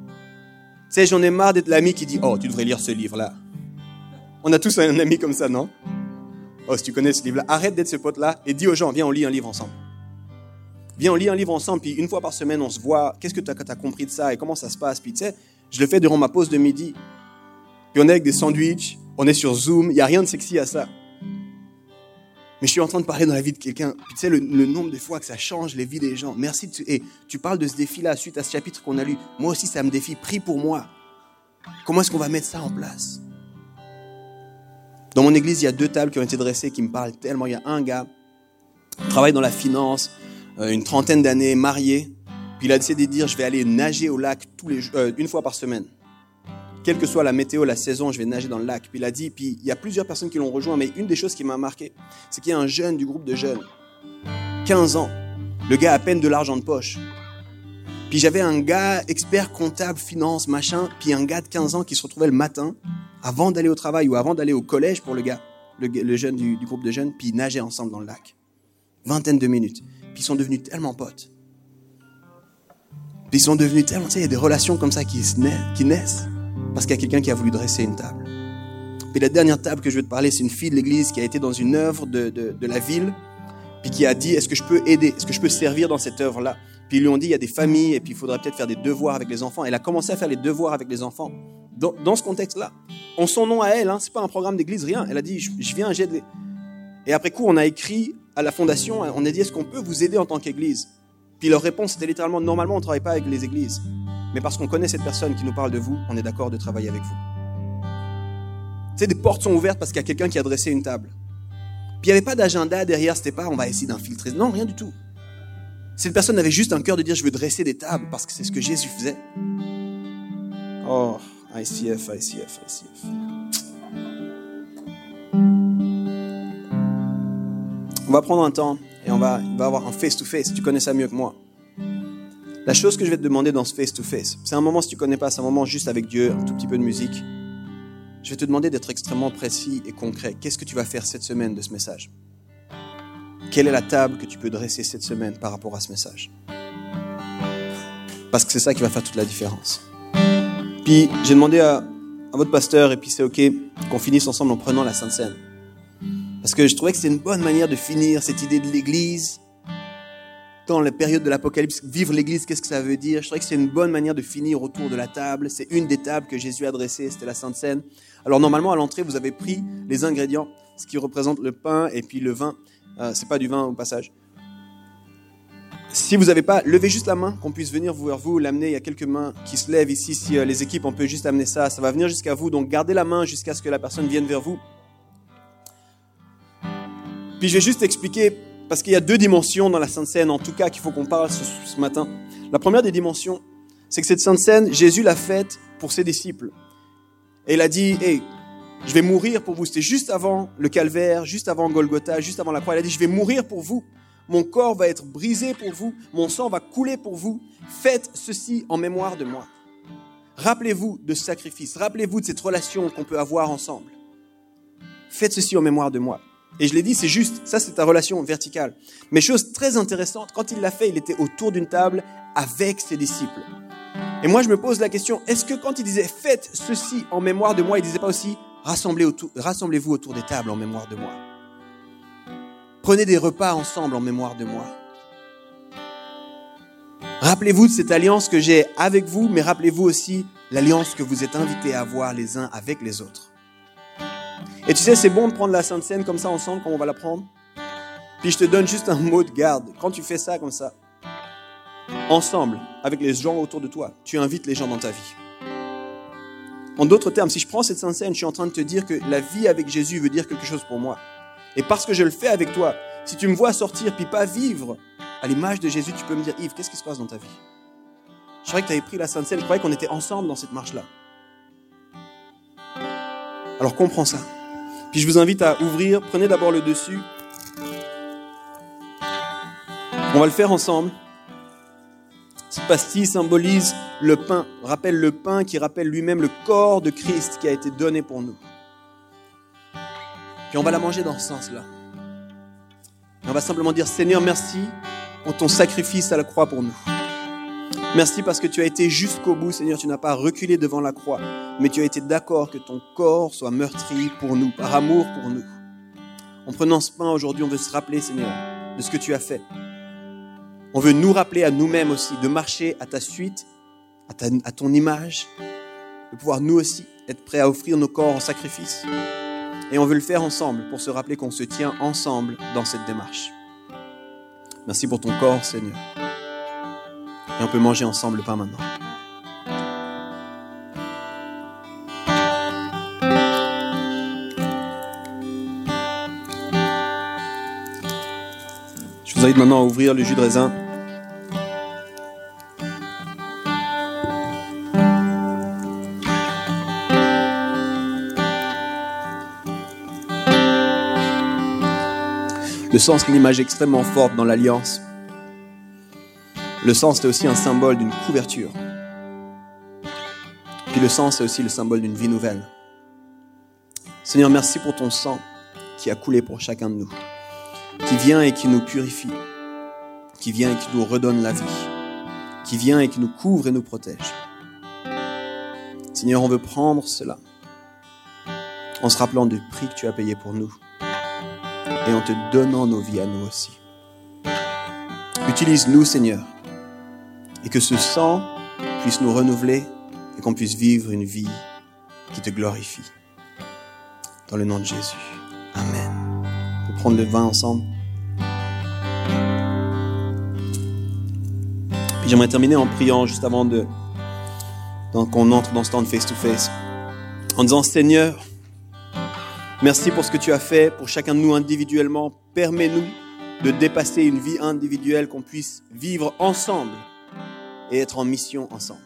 Tu sais, j'en ai marre d'être l'ami qui dit Oh, tu devrais lire ce livre-là. On a tous un ami comme ça, non? Oh, si tu connais ce livre-là, arrête d'être ce pote-là et dis aux gens Viens, on lit un livre ensemble. Viens, on lit un livre ensemble, puis une fois par semaine, on se voit. Qu'est-ce que tu as, compris de ça et comment ça se passe? Puis tu sais, je le fais durant ma pause de midi. Puis on est avec des sandwichs, on est sur Zoom, il n'y a rien de sexy à ça. Mais je suis en train de parler dans la vie de quelqu'un. Tu sais, le, nombre de fois que ça change les vies des gens. Merci. De, et tu parles de ce défi-là suite à ce chapitre qu'on a lu. Moi aussi, ça me défie. Prie pour moi. Comment est-ce qu'on va mettre ça en place? Dans mon église, il y a deux tables qui ont été dressées qui me parlent tellement. Il y a un gars qui travaille dans la finance, euh, une trentaine d'années, marié. Puis il a décidé de dire, je vais aller nager au lac tous les, euh, une fois par semaine quelle que soit la météo, la saison, je vais nager dans le lac. Puis il a dit, puis il y a plusieurs personnes qui l'ont rejoint, mais une des choses qui m'a marqué, c'est qu'il y a un jeune du groupe de jeunes, 15 ans, le gars a à peine de l'argent de poche. Puis j'avais un gars expert comptable, finance, machin, puis un gars de 15 ans qui se retrouvait le matin, avant d'aller au travail ou avant d'aller au collège pour le gars, le, jeune du, groupe de jeunes, puis ils nageaient ensemble dans le lac. Vingtaine de minutes. Puis ils sont devenus tellement potes. Puis ils sont devenus tellement, tu sais, il y a des relations comme ça qui naissent parce qu'il y a quelqu'un qui a voulu dresser une table. Puis la dernière table que je veux te parler, c'est une fille de l'église qui a été dans une œuvre de, de, la ville, puis qui a dit, est-ce que je peux aider, est-ce que je peux servir dans cette œuvre-là? Puis ils lui ont dit, il y a des familles, et puis il faudrait peut-être faire des devoirs avec les enfants. Elle a commencé à faire les devoirs avec les enfants. Dans, dans ce contexte-là, en son nom à elle, hein, c'est pas un programme d'église, rien. Elle a dit, je, viens, j'aide. Et après coup, on a écrit à la fondation, on a dit, est-ce qu'on peut vous aider en tant qu'église? Puis leur réponse était littéralement, normalement, on ne travaille pas avec les églises. Mais parce qu'on connaît cette personne qui nous parle de vous, on est d'accord de travailler avec vous. Tu sais, des portes sont ouvertes parce qu'il y a quelqu'un qui a dressé une table. Puis il n'y avait pas d'agenda derrière, c'était pas on va essayer d'infiltrer. Non, rien du tout. Cette personne avait juste un cœur de dire je veux dresser des tables parce que c'est ce que Jésus faisait. Oh, ICF, ICF, ICF. On va prendre un temps et on va, va avoir un face-to-face. Tu connais ça mieux que moi. La chose que je vais te demander dans ce face-to-face, c'est un moment, si tu connais pas, c'est un moment juste avec Dieu, un tout petit peu de musique. Je vais te demander d'être extrêmement précis et concret. Qu'est-ce que tu vas faire cette semaine de ce message? Quelle est la table que tu peux dresser cette semaine par rapport à ce message? Parce que c'est ça qui va faire toute la différence. Puis j'ai demandé à, votre pasteur, et puis c'est OK qu'on finisse ensemble en prenant la Sainte Seine. Parce que je trouvais que c'était une bonne manière de finir cette idée de l'Église. Dans la période de l'Apocalypse, vivre l'Église, qu'est-ce que ça veut dire? Je trouvais que c'est une bonne manière de finir autour de la table. C'est une des tables que Jésus a dressées, c'était la Sainte Seine. Alors normalement, à l'entrée, vous avez pris les ingrédients, ce qui représente le pain et puis le vin. Euh, c'est pas du vin au passage. Si vous n'avez pas, levez juste la main, qu'on puisse venir vers vous, l'amener. Il y a quelques mains qui se lèvent ici. Si euh, les équipes, on peut juste amener ça. Ça va venir jusqu'à vous. Donc gardez la main jusqu'à ce que la personne vienne vers vous. Puis je vais juste expliquer, parce qu'il y a deux dimensions dans la Sainte Seine, en tout cas, qu'il faut qu'on parle ce, matin. La première des dimensions, c'est que cette Sainte Seine, Jésus l'a faite pour ses disciples. Et il a dit, hey, je vais mourir pour vous. C'était juste avant le calvaire, juste avant Golgotha, juste avant la croix. Il a dit, je vais mourir pour vous. Mon corps va être brisé pour vous. Mon sang va couler pour vous. Faites ceci en mémoire de moi. Rappelez-vous de ce sacrifice. Rappelez-vous de cette relation qu'on peut avoir ensemble. Faites ceci en mémoire de moi. Et je l'ai dit, c'est juste, ça c'est ta relation verticale. Mais chose très intéressante, quand il l'a fait, il était autour d'une table avec ses disciples. Et moi je me pose la question, est-ce que quand il disait faites ceci en mémoire de moi, il disait pas aussi rassemblez-vous autour des tables en mémoire de moi. Prenez des repas ensemble en mémoire de moi. Rappelez-vous de cette alliance que j'ai avec vous, mais rappelez-vous aussi l'alliance que vous êtes invités à avoir les uns avec les autres. Et tu sais, c'est bon de prendre la Sainte Seine comme ça ensemble, comme on va la prendre. Puis je te donne juste un mot de garde. Quand tu fais ça comme ça, ensemble, avec les gens autour de toi, tu invites les gens dans ta vie. En d'autres termes, si je prends cette scène, je suis en train de te dire que la vie avec Jésus veut dire quelque chose pour moi. Et parce que je le fais avec toi, si tu me vois sortir puis pas vivre à l'image de Jésus, tu peux me dire, Yves, qu'est-ce qui se passe dans ta vie? Je croyais que tu avais pris la Sainte Seine, je croyais qu'on était ensemble dans cette marche-là. Alors comprends ça. Je vous invite à ouvrir, prenez d'abord le dessus. On va le faire ensemble. Cette pastille symbolise le pain, rappelle le pain qui rappelle lui-même le corps de Christ qui a été donné pour nous. Puis on va la manger dans ce sens-là. on va simplement dire Seigneur, merci pour ton sacrifice à la croix pour nous. Merci parce que tu as été jusqu'au bout, Seigneur. Tu n'as pas reculé devant la croix, mais tu as été d'accord que ton corps soit meurtri pour nous, par amour pour nous. En prenant ce pain aujourd'hui, on veut se rappeler, Seigneur, de ce que tu as fait. On veut nous rappeler à nous-mêmes aussi de marcher à ta suite, à, ton image, de pouvoir nous aussi être prêts à offrir nos corps en sacrifice. Et on veut le faire ensemble pour se rappeler qu'on se tient ensemble dans cette démarche. Merci pour ton corps, Seigneur. Et on peut manger ensemble le pain maintenant. Je vous invite maintenant à ouvrir le jus de raisin. Le sang, c'est une image extrêmement forte dans l'alliance. Le sang, c'était aussi un symbole d'une couverture. Puis le sang, c'est aussi le symbole d'une vie nouvelle. Seigneur, merci pour ton sang qui a coulé pour chacun de nous, qui vient et qui nous purifie, qui vient et qui nous redonne la vie, qui vient et qui nous couvre et nous protège. Seigneur, on veut prendre cela en se rappelant du prix que tu as payé pour nous et en te donnant nos vies à nous aussi. Utilise-nous, Seigneur, et que ce sang puisse nous renouveler et qu'on puisse vivre une vie qui te glorifie. Dans le nom de Jésus. Amen. On peut prendre le vin ensemble. Puis j'aimerais terminer en priant juste avant de qu'on entre dans ce temps de face-to-face. En disant, Seigneur, merci pour ce que tu as fait pour chacun de nous individuellement. Permets-nous de dépasser une vie individuelle, qu'on puisse vivre ensemble et être en mission ensemble.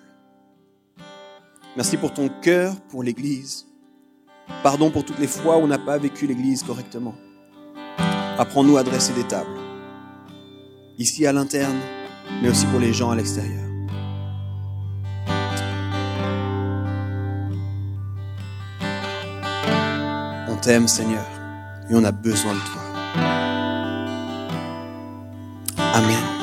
Merci pour ton cœur, pour l'Église. Pardon pour toutes les fois où on n'a pas vécu l'Église correctement. Apprends-nous à dresser des tables, ici à l'interne, mais aussi pour les gens à l'extérieur. On t'aime Seigneur et on a besoin de toi. Amen.